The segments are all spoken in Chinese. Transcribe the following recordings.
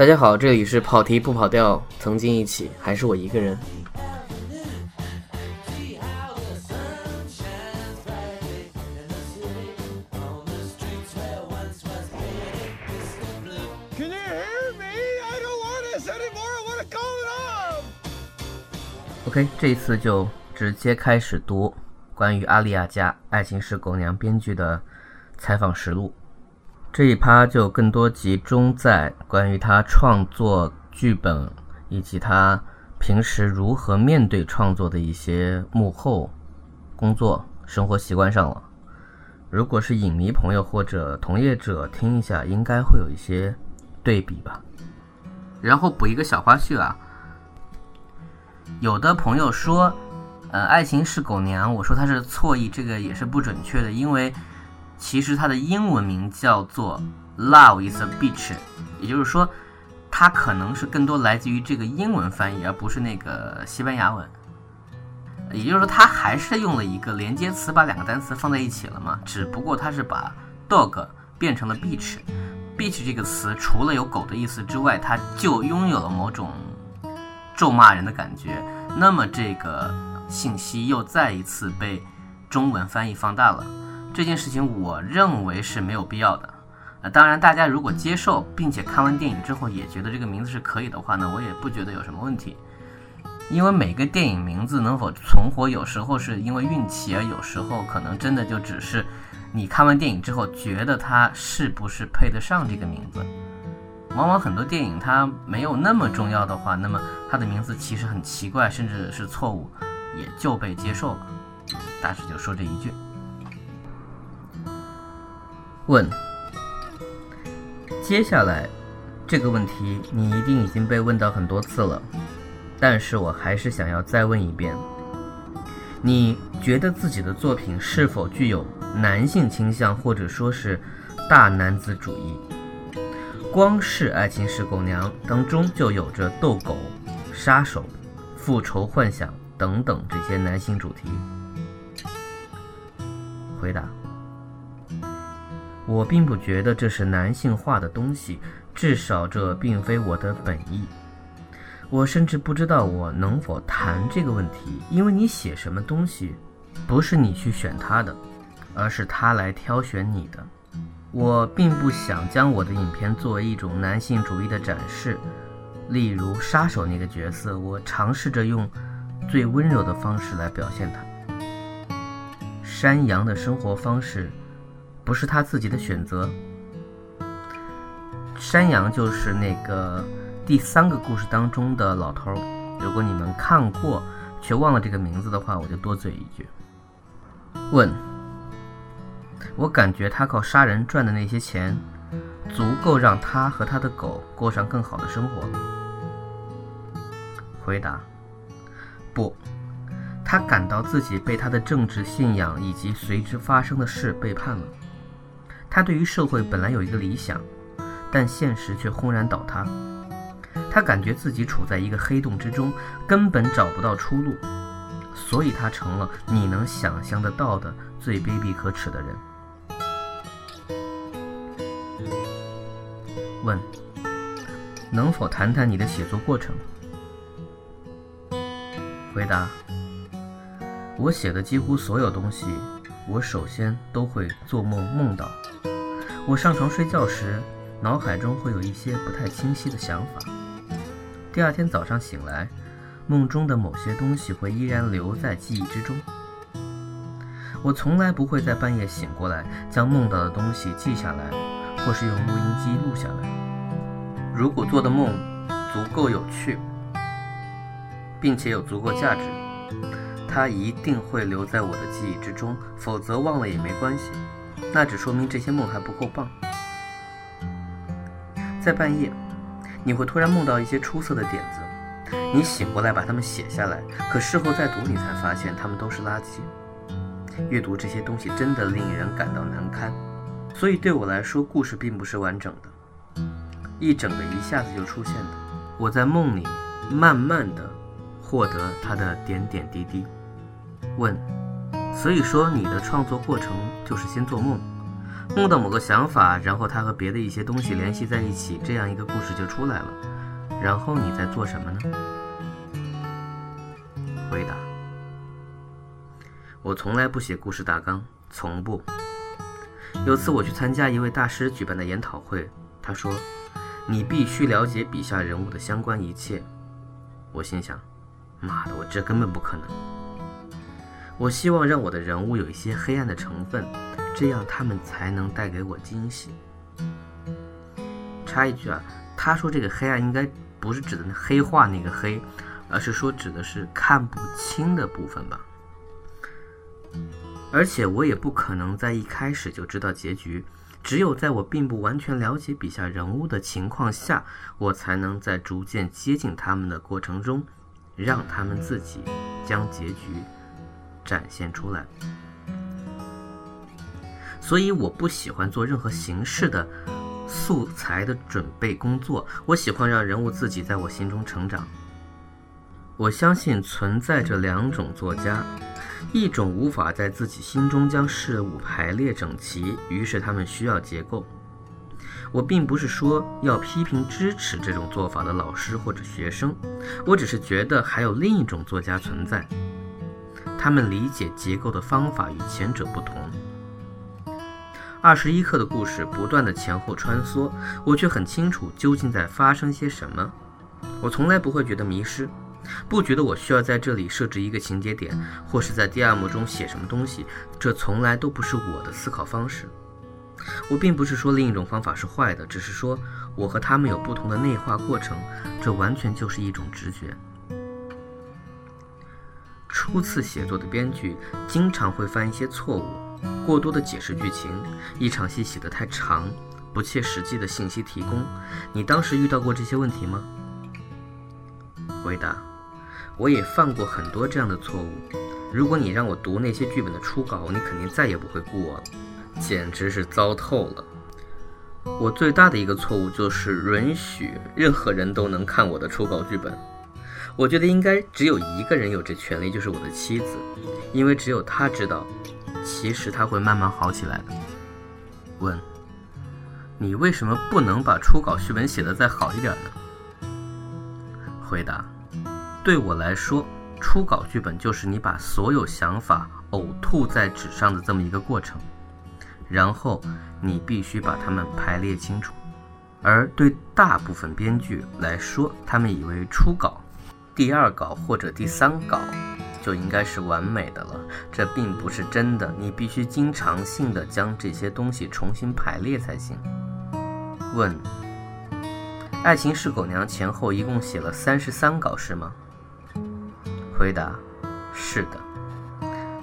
大家好这里是跑题不跑调曾经一起还是我一个人。Ok 这一次就直接开始读关于阿利亚加爱情是狗娘编剧的采访实录。这一趴就更多集中在关于他创作剧本以及他平时如何面对创作的一些幕后工作、生活习惯上了。如果是影迷朋友或者同业者听一下，应该会有一些对比吧。然后补一个小花絮啊，有的朋友说，呃，爱情是狗娘，我说它是错意，这个也是不准确的，因为其实它的英文名叫做 Love is a Bitch，也就是说，它可能是更多来自于这个英文翻译，而不是那个西班牙文。也就是说，它还是用了一个连接词，把两个单词放在一起了嘛，只不过它是把 dog 变成了 bitch。bitch 这个词除了有狗的意思之外，它就拥有了某种咒骂人的感觉。那么这个信息又再一次被中文翻译放大了。这件事情我认为是没有必要的。呃，当然，大家如果接受并且看完电影之后也觉得这个名字是可以的话呢，我也不觉得有什么问题。因为每个电影名字能否存活，有时候是因为运气，而有时候可能真的就只是你看完电影之后觉得它是不是配得上这个名字。往往很多电影它没有那么重要的话，那么它的名字其实很奇怪，甚至是错误，也就被接受了。大致就说这一句。问：接下来这个问题你一定已经被问到很多次了。但是我还是想要再问一遍：你觉得自己的作品是否具有男性倾向，或者说是大男子主义？光是《爱情是狗娘》当中就有着斗狗、杀手、复仇幻想等等这些男性主题。回答：我并不觉得这是男性化的东西，至少这并非我的本意。我甚至不知道我能否谈这个问题，因为你写什么东西，不是你去选他的，而是他来挑选你的。我并不想将我的影片作为一种男性主义的展示，例如杀手那个角色，我尝试着用最温柔的方式来表现他。山羊的生活方式不是他自己的选择，山羊就是那个。第三个故事当中的老头，如果你们看过却忘了这个名字的话，我就多嘴一句。问：我感觉他靠杀人赚的那些钱，足够让他和他的狗过上更好的生活？回答：不，他感到自己被他的政治信仰以及随之发生的事背叛了。他对于社会本来有一个理想，但现实却轰然倒塌。他感觉自己处在一个黑洞之中，根本找不到出路，所以他成了你能想象得到的最卑鄙可耻的人。问：能否谈谈你的写作过程？回答：我写的几乎所有东西，我首先都会做梦梦到。我上床睡觉时，脑海中会有一些不太清晰的想法。第二天早上醒来，梦中的某些东西会依然留在记忆之中。我从来不会在半夜醒过来，将梦到的东西记下来，或是用录音机录下来。如果做的梦足够有趣，并且有足够价值，它一定会留在我的记忆之中。否则忘了也没关系，那只说明这些梦还不够棒。在半夜。你会突然梦到一些出色的点子，你醒过来把它们写下来，可事后再读，你才发现它们都是垃圾。阅读这些东西真的令人感到难堪，所以对我来说，故事并不是完整的，一整个一下子就出现的。我在梦里慢慢的获得它的点点滴滴。问，所以说你的创作过程就是先做梦，梦到某个想法，然后它和别的一些东西联系在一起，这样一个故事就出来了。然后你在做什么呢？回答：我从来不写故事大纲，从不。有次我去参加一位大师举办的研讨会，他说：“你必须了解笔下人物的相关一切。”我心想：“妈的，我这根本不可能。”我希望让我的人物有一些黑暗的成分，这样他们才能带给我惊喜。插一句啊，他说这个黑暗应该不是指的黑化那个黑，而是说指的是看不清的部分吧。而且我也不可能在一开始就知道结局，只有在我并不完全了解笔下人物的情况下，我才能在逐渐接近他们的过程中，让他们自己将结局展现出来。所以我不喜欢做任何形式的素材的准备工作，我喜欢让人物自己在我心中成长。我相信存在着两种作家。一种无法在自己心中将事物排列整齐，于是他们需要结构。我并不是说要批评支持这种做法的老师或者学生，我只是觉得还有另一种作家存在，他们理解结构的方法与前者不同。二十一课的故事不断的前后穿梭，我却很清楚究竟在发生些什么。我从来不会觉得迷失。不觉得我需要在这里设置一个情节点，或是在第二幕中写什么东西，这从来都不是我的思考方式。我并不是说另一种方法是坏的，只是说我和他们有不同的内化过程，这完全就是一种直觉。初次写作的编剧经常会犯一些错误，过多的解释剧情，一场戏写得太长，不切实际的信息提供。你当时遇到过这些问题吗？回答。我也犯过很多这样的错误。如果你让我读那些剧本的初稿，你肯定再也不会雇我了，简直是糟透了。我最大的一个错误就是允许任何人都能看我的初稿剧本。我觉得应该只有一个人有这权利，就是我的妻子，因为只有她知道，其实他会慢慢好起来的。问：你为什么不能把初稿剧本写得再好一点呢？回答。对我来说，初稿剧本就是你把所有想法呕吐在纸上的这么一个过程，然后你必须把它们排列清楚。而对大部分编剧来说，他们以为初稿、第二稿或者第三稿就应该是完美的了，这并不是真的。你必须经常性的将这些东西重新排列才行。问：爱情是狗娘前后一共写了三十三稿是吗？回答是的，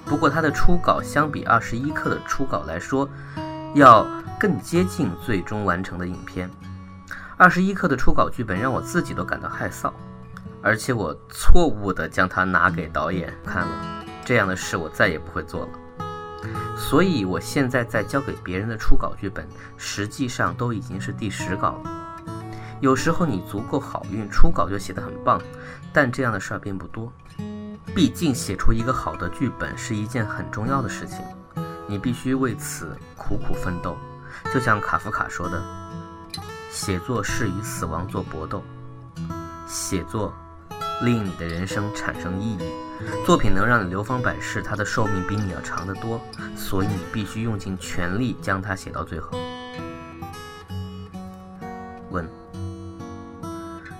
不过他的初稿相比二十一课的初稿来说，要更接近最终完成的影片。二十一课的初稿剧本让我自己都感到害臊，而且我错误地将它拿给导演看了。这样的事我再也不会做了。所以我现在在交给别人的初稿剧本，实际上都已经是第十稿了。有时候你足够好运，初稿就写得很棒，但这样的事儿并不多。毕竟写出一个好的剧本是一件很重要的事情，你必须为此苦苦奋斗。就像卡夫卡说的：“写作是与死亡做搏斗，写作令你的人生产生意义。作品能让你流芳百世，它的寿命比你要长得多，所以你必须用尽全力将它写到最后。”问。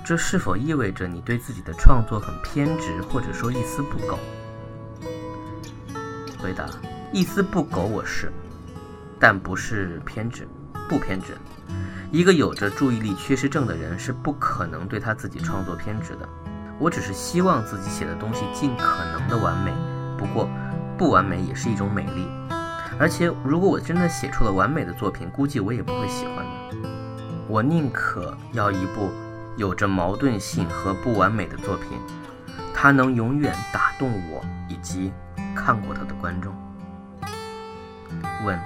这是否意味着你对自己的创作很偏执，或者说一丝不苟？回答：一丝不苟我是，但不是偏执，不偏执。一个有着注意力缺失症的人是不可能对他自己创作偏执的。我只是希望自己写的东西尽可能的完美，不过不完美也是一种美丽。而且如果我真的写出了完美的作品，估计我也不会喜欢的。我宁可要一部。有着矛盾性和不完美的作品，它能永远打动我以及看过它的观众。问：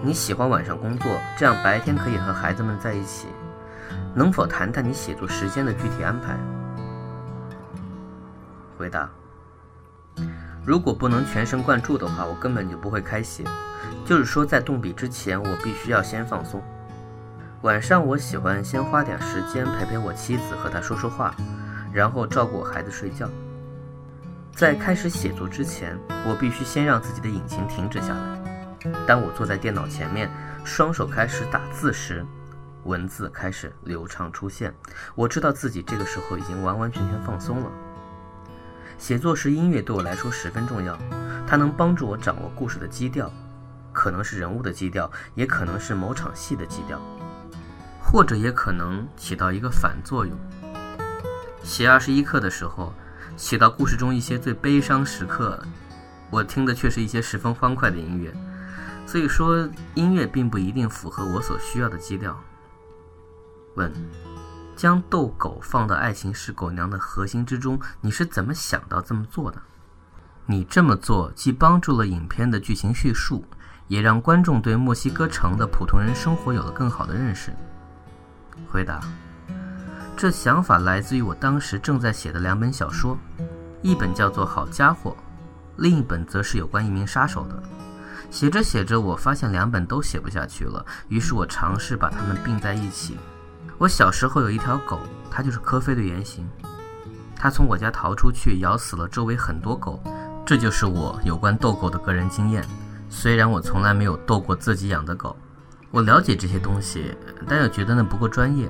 你喜欢晚上工作，这样白天可以和孩子们在一起，能否谈谈你写作时间的具体安排？回答：如果不能全神贯注的话，我根本就不会开写。就是说，在动笔之前，我必须要先放松。晚上，我喜欢先花点时间陪陪我妻子，和她说说话，然后照顾孩子睡觉。在开始写作之前，我必须先让自己的引擎停止下来。当我坐在电脑前面，双手开始打字时，文字开始流畅出现。我知道自己这个时候已经完完全全放松了。写作时，音乐对我来说十分重要，它能帮助我掌握故事的基调，可能是人物的基调，也可能是某场戏的基调，或者也可能起到一个反作用。写二十一课的时候。写到故事中一些最悲伤时刻，我听的却是一些十分欢快的音乐，所以说音乐并不一定符合我所需要的基调。问：将逗狗放到《爱情是狗娘》的核心之中，你是怎么想到这么做的？你这么做既帮助了影片的剧情叙述，也让观众对墨西哥城的普通人生活有了更好的认识。回答。这想法来自于我当时正在写的两本小说，一本叫做《好家伙》，另一本则是有关一名杀手的。写着写着，我发现两本都写不下去了，于是我尝试把它们并在一起。我小时候有一条狗，它就是科菲的原型。它从我家逃出去，咬死了周围很多狗。这就是我有关斗狗的个人经验。虽然我从来没有斗过自己养的狗，我了解这些东西，但又觉得那不够专业。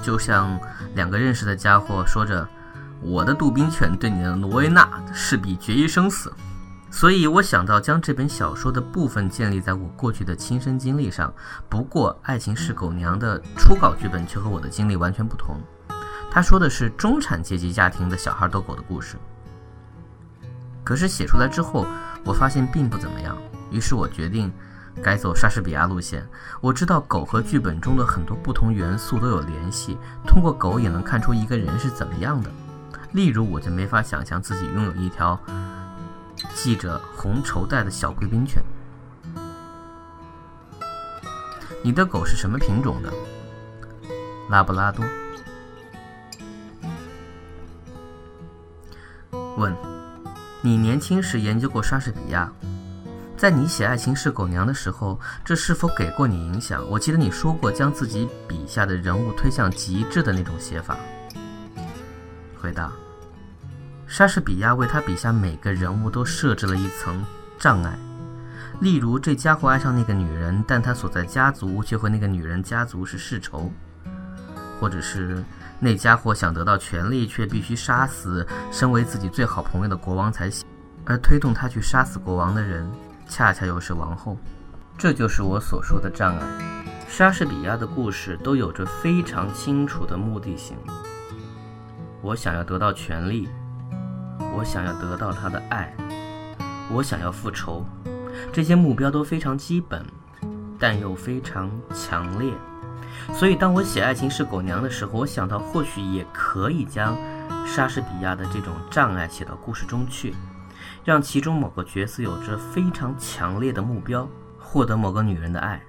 就像两个认识的家伙说着：“我的杜宾犬对你的罗威纳势必决一生死。”所以，我想到将这本小说的部分建立在我过去的亲身经历上。不过，《爱情是狗娘》的初稿剧本却和我的经历完全不同。他说的是中产阶级家庭的小孩逗狗的故事。可是写出来之后，我发现并不怎么样。于是我决定。改走莎士比亚路线。我知道狗和剧本中的很多不同元素都有联系，通过狗也能看出一个人是怎么样的。例如，我就没法想象自己拥有一条系着红绸带的小贵宾犬。你的狗是什么品种的？拉布拉多。问：你年轻时研究过莎士比亚？在你写《爱情是狗娘》的时候，这是否给过你影响？我记得你说过将自己笔下的人物推向极致的那种写法。回答：莎士比亚为他笔下每个人物都设置了一层障碍，例如这家伙爱上那个女人，但他所在家族却和那个女人家族是世仇；或者是那家伙想得到权力，却必须杀死身为自己最好朋友的国王才行，而推动他去杀死国王的人。恰恰又是王后，这就是我所说的障碍。莎士比亚的故事都有着非常清楚的目的性。我想要得到权力，我想要得到他的爱，我想要复仇，这些目标都非常基本，但又非常强烈。所以，当我写《爱情是狗娘》的时候，我想到或许也可以将莎士比亚的这种障碍写到故事中去。让其中某个角色有着非常强烈的目标，获得某个女人的爱，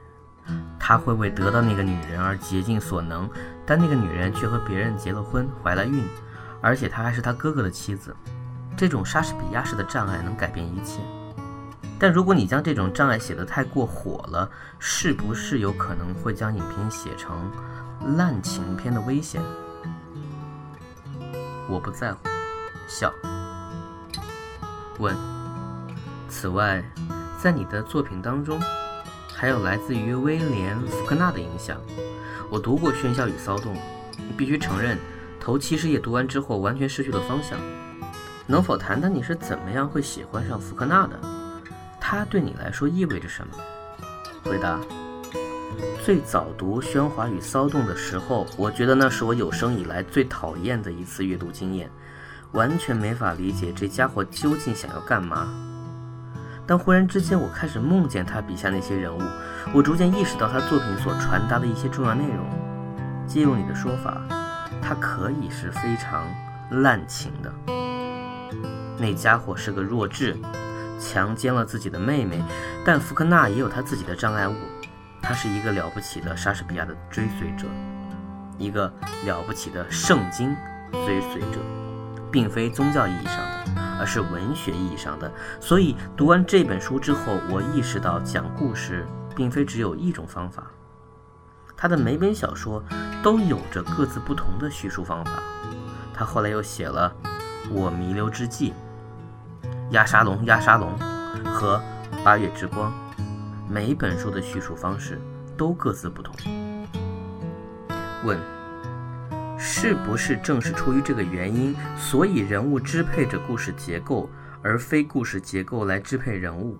他会为得到那个女人而竭尽所能，但那个女人却和别人结了婚，怀了孕，而且她还是他哥哥的妻子。这种莎士比亚式的障碍能改变一切，但如果你将这种障碍写得太过火了，是不是有可能会将影片写成烂情片的危险？我不在乎，笑。问：此外，在你的作品当中，还有来自于威廉·福克纳的影响。我读过《喧嚣与骚动》，必须承认，头七十页读完之后完全失去了方向。能否谈谈你是怎么样会喜欢上福克纳的？他对你来说意味着什么？回答：最早读《喧哗与骚动》的时候，我觉得那是我有生以来最讨厌的一次阅读经验。完全没法理解这家伙究竟想要干嘛。但忽然之间，我开始梦见他笔下那些人物，我逐渐意识到他作品所传达的一些重要内容。借用你的说法，他可以是非常滥情的。那家伙是个弱智，强奸了自己的妹妹。但福克纳也有他自己的障碍物，他是一个了不起的莎士比亚的追随者，一个了不起的圣经追随者。并非宗教意义上的，而是文学意义上的。所以读完这本书之后，我意识到讲故事并非只有一种方法。他的每本小说都有着各自不同的叙述方法。他后来又写了《我弥留之际》《压沙龙压沙龙》和《八月之光》，每一本书的叙述方式都各自不同。问：是不是正是出于这个原因，所以人物支配着故事结构，而非故事结构来支配人物？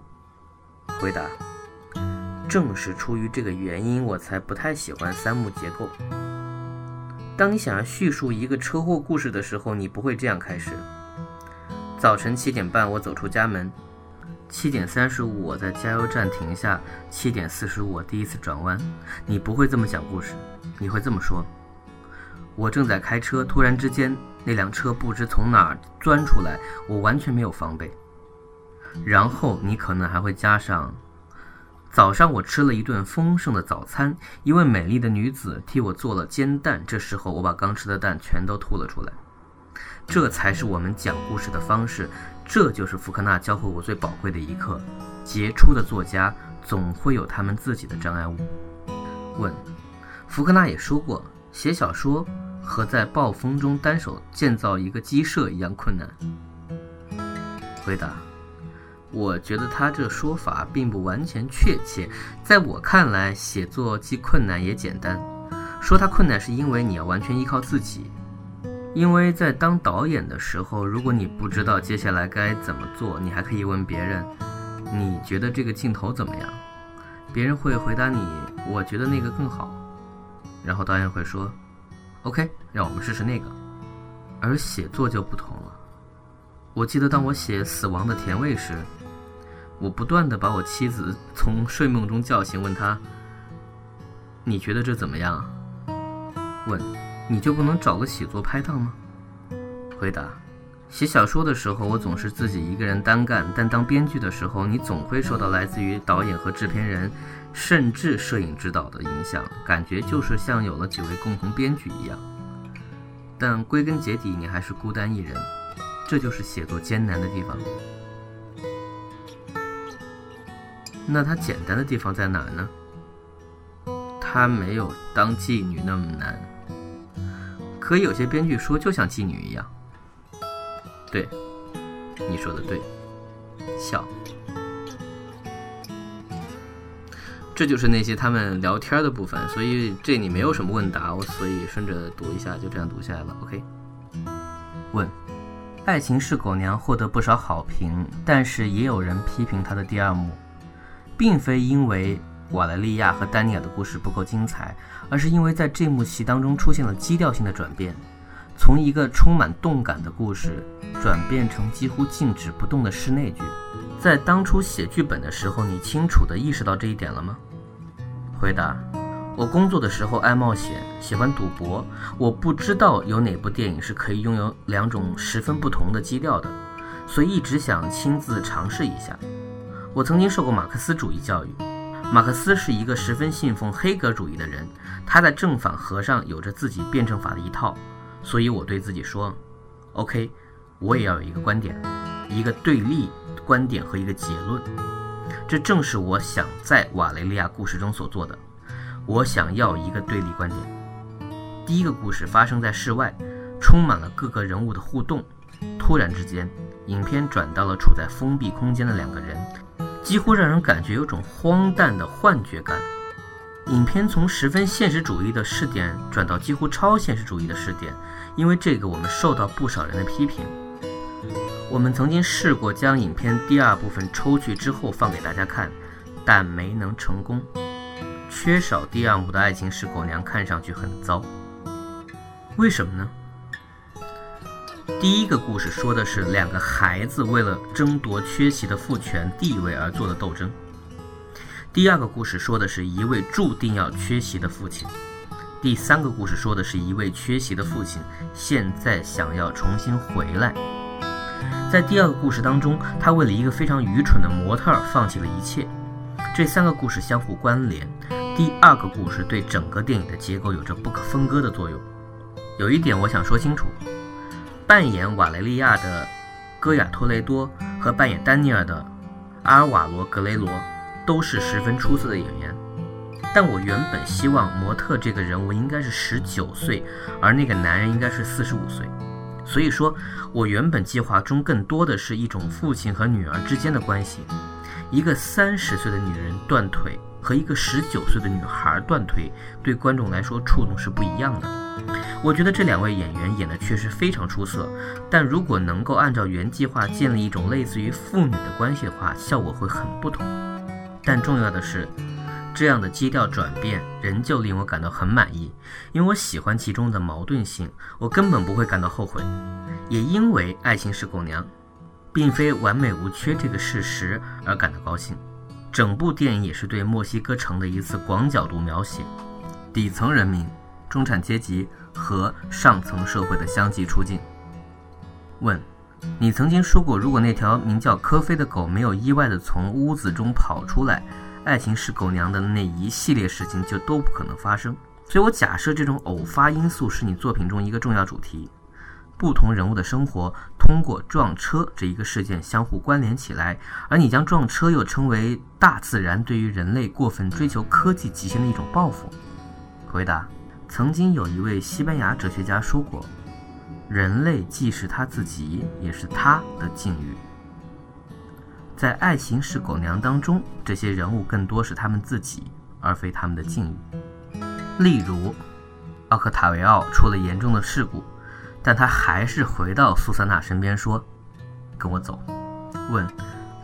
回答。正是出于这个原因，我才不太喜欢三幕结构。当你想要叙述一个车祸故事的时候，你不会这样开始：早晨七点半，我走出家门；七点三十五，我在加油站停下；七点四十五，我第一次转弯。你不会这么讲故事，你会这么说：我正在开车，突然之间，那辆车不知从哪儿钻出来，我完全没有防备。然后你可能还会加上。早上我吃了一顿丰盛的早餐，一位美丽的女子替我做了煎蛋。这时候我把刚吃的蛋全都吐了出来。这才是我们讲故事的方式，这就是福克纳教会我最宝贵的一课。杰出的作家总会有他们自己的障碍物。问：福克纳也说过，写小说和在暴风中单手建造一个鸡舍一样困难。回答。我觉得他这说法并不完全确切。在我看来，写作既困难也简单。说它困难，是因为你要完全依靠自己。因为在当导演的时候，如果你不知道接下来该怎么做，你还可以问别人：“你觉得这个镜头怎么样？”别人会回答你：“我觉得那个更好。”然后导演会说：“OK，让我们试试那个。”而写作就不同了。我记得当我写《死亡的甜味》时，我不断地把我妻子从睡梦中叫醒，问她：“你觉得这怎么样？”问：“你就不能找个写作拍档吗？”回答：“写小说的时候，我总是自己一个人单干；但当编剧的时候，你总会受到来自于导演和制片人，甚至摄影指导的影响，感觉就是像有了几位共同编剧一样。但归根结底，你还是孤单一人，这就是写作艰难的地方。”那它简单的地方在哪呢？它没有当妓女那么难。可有些编剧说就像妓女一样。对，你说的对，笑。这就是那些他们聊天的部分，所以这里没有什么问答，我所以顺着读一下，就这样读下来了。OK。问：爱情是狗娘获得不少好评，但是也有人批评他的第二幕。并非因为瓦莱利亚和丹尼尔的故事不够精彩，而是因为在这幕戏当中出现了基调性的转变，从一个充满动感的故事转变成几乎静止不动的室内剧。在当初写剧本的时候，你清楚地意识到这一点了吗？回答：我工作的时候爱冒险，喜欢赌博。我不知道有哪部电影是可以拥有两种十分不同的基调的，所以一直想亲自尝试一下。我曾经受过马克思主义教育，马克思是一个十分信奉黑格主义的人，他在正反合上有着自己辩证法的一套，所以我对自己说，OK，我也要有一个观点，一个对立观点和一个结论，这正是我想在瓦雷利亚故事中所做的，我想要一个对立观点。第一个故事发生在室外，充满了各个人物的互动，突然之间，影片转到了处在封闭空间的两个人。几乎让人感觉有种荒诞的幻觉感。影片从十分现实主义的视点转到几乎超现实主义的视点，因为这个我们受到不少人的批评。我们曾经试过将影片第二部分抽去之后放给大家看，但没能成功。缺少第二幕的爱情使狗娘看上去很糟。为什么呢？第一个故事说的是两个孩子为了争夺缺席的父权地位而做的斗争。第二个故事说的是一位注定要缺席的父亲。第三个故事说的是一位缺席的父亲现在想要重新回来。在第二个故事当中，他为了一个非常愚蠢的模特儿放弃了一切。这三个故事相互关联。第二个故事对整个电影的结构有着不可分割的作用。有一点我想说清楚。扮演瓦雷利亚的戈雅托雷多和扮演丹尼尔的阿尔瓦罗·格雷罗都是十分出色的演员。但我原本希望模特这个人物应该是十九岁，而那个男人应该是四十五岁。所以说，我原本计划中更多的是一种父亲和女儿之间的关系。一个三十岁的女人断腿和一个十九岁的女孩断腿，对观众来说触动是不一样的。我觉得这两位演员演的确实非常出色，但如果能够按照原计划建立一种类似于父女的关系的话，效果会很不同。但重要的是，这样的基调转变仍旧令我感到很满意，因为我喜欢其中的矛盾性，我根本不会感到后悔。也因为《爱情是狗娘》并非完美无缺这个事实而感到高兴。整部电影也是对墨西哥城的一次广角度描写，底层人民、中产阶级。和上层社会的相继出镜。问：你曾经说过，如果那条名叫科菲的狗没有意外地从屋子中跑出来，爱情是狗娘的那一系列事情就都不可能发生。所以我假设这种偶发因素是你作品中一个重要主题。不同人物的生活通过撞车这一个事件相互关联起来，而你将撞车又称为大自然对于人类过分追求科技极限的一种报复。回答。曾经有一位西班牙哲学家说过：“人类既是他自己，也是他的境遇。”在《爱情是狗娘》当中，这些人物更多是他们自己，而非他们的境遇。例如，奥克塔维奥出了严重的事故，但他还是回到苏珊娜身边说：“跟我走。”问：“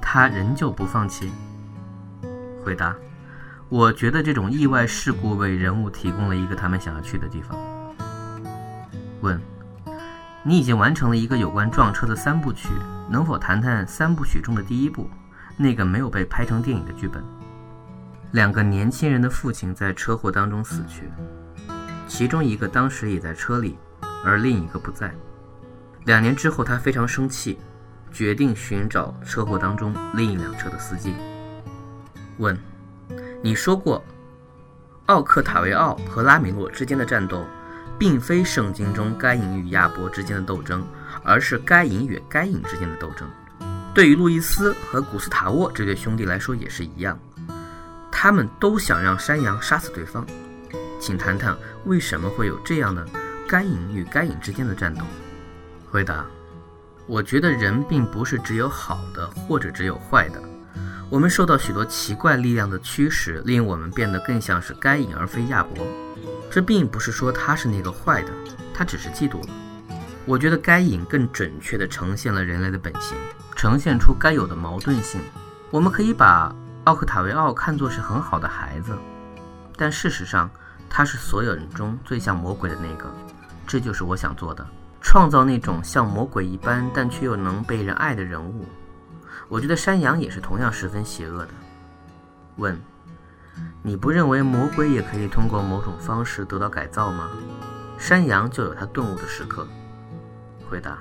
他仍旧不放弃？”回答。我觉得这种意外事故为人物提供了一个他们想要去的地方。问：你已经完成了一个有关撞车的三部曲，能否谈谈三部曲中的第一部，那个没有被拍成电影的剧本？两个年轻人的父亲在车祸当中死去，其中一个当时也在车里，而另一个不在。两年之后，他非常生气，决定寻找车祸当中另一辆车的司机。问。你说过，奥克塔维奥和拉米洛之间的战斗，并非圣经中该隐与亚伯之间的斗争，而是该隐与该隐之间的斗争。对于路易斯和古斯塔沃这对兄弟来说也是一样，他们都想让山羊杀死对方。请谈谈为什么会有这样的该隐与该隐之间的战斗？回答：我觉得人并不是只有好的或者只有坏的。我们受到许多奇怪力量的驱使，令我们变得更像是该隐而非亚伯。这并不是说他是那个坏的，他只是嫉妒了。我觉得该隐更准确地呈现了人类的本性，呈现出该有的矛盾性。我们可以把奥克塔维奥看作是很好的孩子，但事实上他是所有人中最像魔鬼的那个。这就是我想做的，创造那种像魔鬼一般但却又能被人爱的人物。我觉得山羊也是同样十分邪恶的。问：你不认为魔鬼也可以通过某种方式得到改造吗？山羊就有他顿悟的时刻。回答：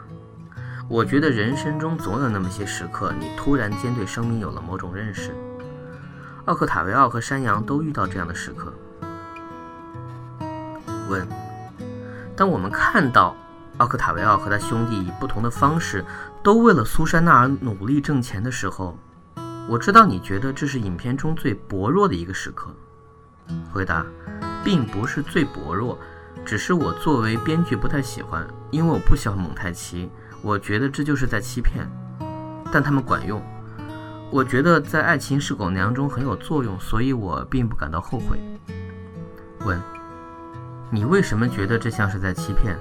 我觉得人生中总有那么些时刻，你突然间对生命有了某种认识。奥克塔维奥和山羊都遇到这样的时刻。问：当我们看到。奥克塔维奥和他兄弟以不同的方式，都为了苏珊娜而努力挣钱的时候，我知道你觉得这是影片中最薄弱的一个时刻。回答，并不是最薄弱，只是我作为编剧不太喜欢，因为我不喜欢蒙太奇，我觉得这就是在欺骗。但他们管用，我觉得在《爱情是狗娘》中很有作用，所以我并不感到后悔。问，你为什么觉得这像是在欺骗？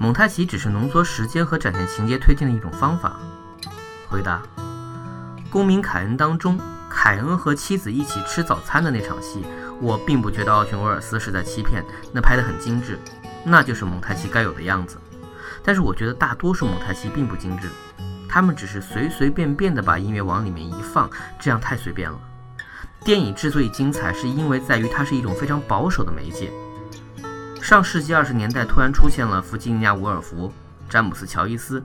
蒙太奇只是浓缩时间和展现情节推进的一种方法。回答：公民凯恩当中，凯恩和妻子一起吃早餐的那场戏，我并不觉得奥逊威尔斯是在欺骗，那拍得很精致，那就是蒙太奇该有的样子。但是我觉得大多数蒙太奇并不精致，他们只是随随便便的把音乐往里面一放，这样太随便了。电影之所以精彩，是因为在于它是一种非常保守的媒介。上世纪二十年代，突然出现了弗吉尼亚·伍尔夫、詹姆斯·乔伊斯、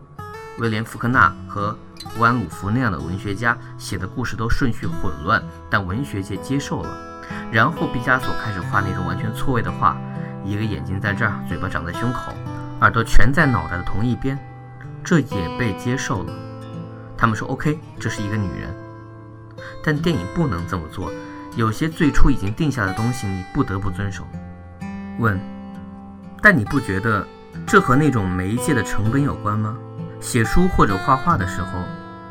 威廉·福克纳和福安·鲁弗那样的文学家写的故事都顺序混乱，但文学界接受了。然后毕加索开始画那种完全错位的画，一个眼睛在这儿，嘴巴长在胸口，耳朵全在脑袋的同一边，这也被接受了。他们说 OK，这是一个女人。但电影不能这么做，有些最初已经定下的东西，你不得不遵守。问，但你不觉得这和那种媒介的成本有关吗？写书或者画画的时候，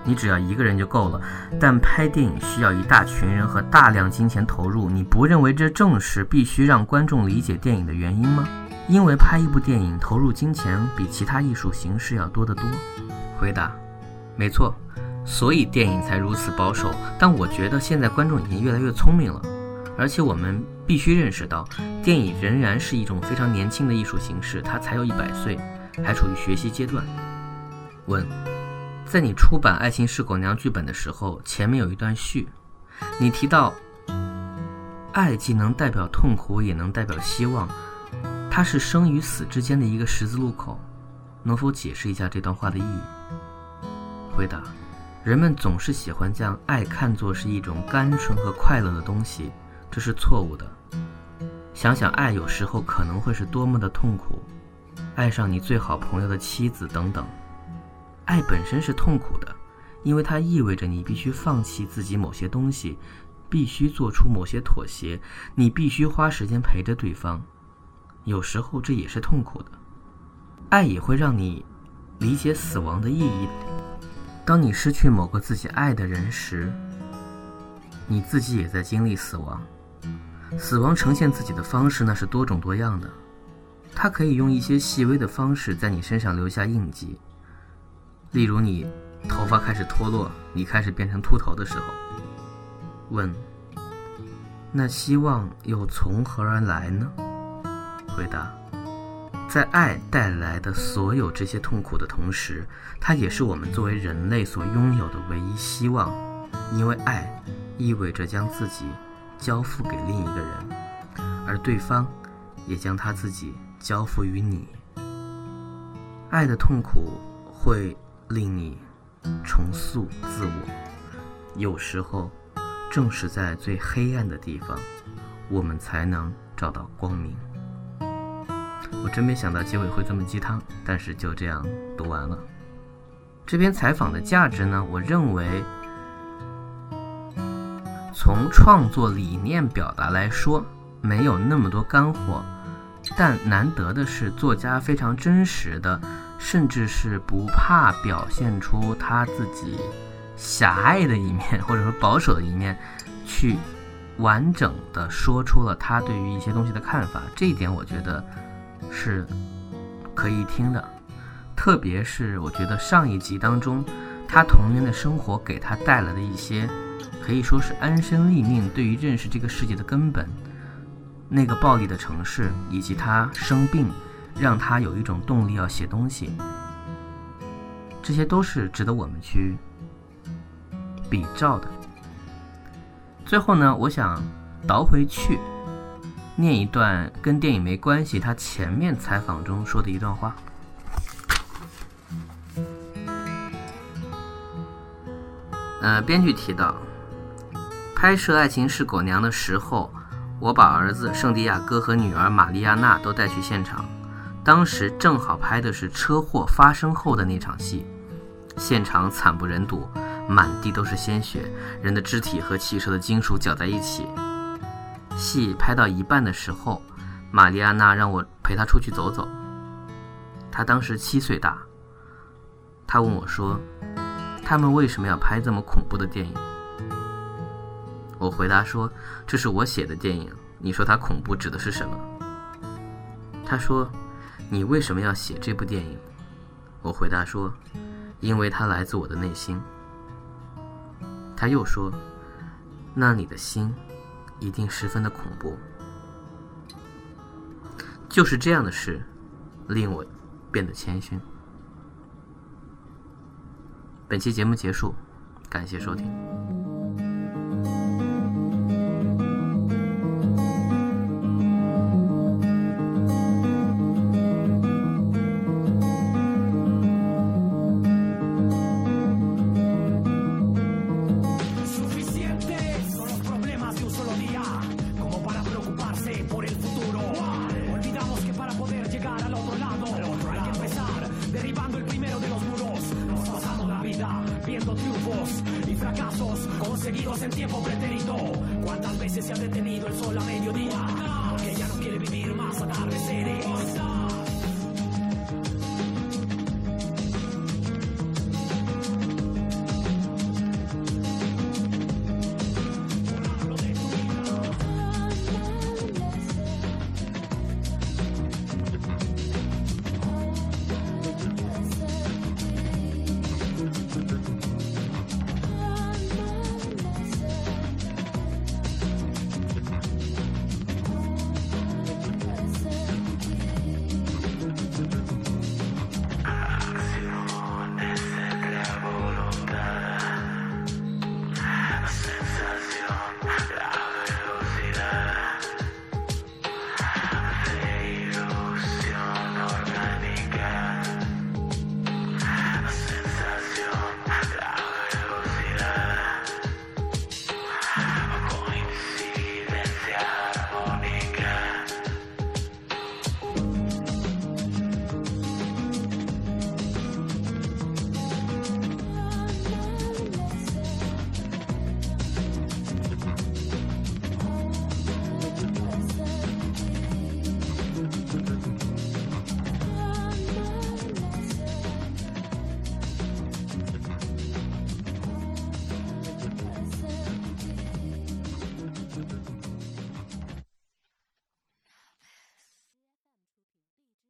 你只要一个人就够了，但拍电影需要一大群人和大量金钱投入，你不认为这正是必须让观众理解电影的原因吗？因为拍一部电影投入金钱比其他艺术形式要多得多。回答，没错，所以电影才如此保守。但我觉得现在观众已经越来越聪明了，而且我们必须认识到，电影仍然是一种非常年轻的艺术形式，它才有一百岁，还处于学习阶段。问，在你出版《爱情是狗娘》剧本的时候，前面有一段序，你提到，爱既能代表痛苦，也能代表希望。它是生与死之间的一个十字路口，能否解释一下这段话的意义？回答：人们总是喜欢将爱看作是一种单纯和快乐的东西，这是错误的。想想爱有时候可能会是多么的痛苦，爱上你最好朋友的妻子等等。爱本身是痛苦的，因为它意味着你必须放弃自己某些东西，必须做出某些妥协，你必须花时间陪着对方。有时候这也是痛苦的，爱也会让你理解死亡的意义。当你失去某个自己爱的人时，你自己也在经历死亡。死亡呈现自己的方式那是多种多样的，它可以用一些细微的方式在你身上留下印记。例如，你头发开始脱落，你开始变成秃头的时候。问：那希望又从何而来呢？回答，在爱带来的所有这些痛苦的同时，它也是我们作为人类所拥有的唯一希望，因为爱意味着将自己交付给另一个人，而对方也将他自己交付于你。爱的痛苦会令你重塑自我，有时候正是在最黑暗的地方，我们才能找到光明。我真没想到结尾会这么鸡汤，但是就这样读完了。这篇采访的价值呢？我认为，从创作理念表达来说，没有那么多干货，但难得的是，作家非常真实的，甚至是不怕表现出他自己狭隘的一面，或者说保守的一面，去完整的说出了他对于一些东西的看法。这一点，我觉得。是可以听的，特别是我觉得上一集当中，他童年的生活给他带来的一些，可以说是安身立命，对于认识这个世界的根本，那个暴力的城市，以及他生病，让他有一种动力要写东西，这些都是值得我们去比照的。最后呢，我想倒回去。念一段跟电影没关系，他前面采访中说的一段话。呃，编剧提到，拍摄《爱情是狗娘》的时候，我把儿子圣地亚哥和女儿玛丽亚娜都带去现场，当时正好拍的是车祸发生后的那场戏，现场惨不忍睹，满地都是鲜血，人的肢体和汽车的金属搅在一起。戏拍到一半的时候，玛丽亚娜让我陪她出去走走。她当时七岁大。她问我说：“他们为什么要拍这么恐怖的电影？”我回答说：“这是我写的电影，你说它恐怖指的是什么？”他说：“你为什么要写这部电影？”我回答说：“因为它来自我的内心。”他又说：“那你的心？”一定十分的恐怖，就是这样的事，令我变得谦逊。本期节目结束，感谢收听。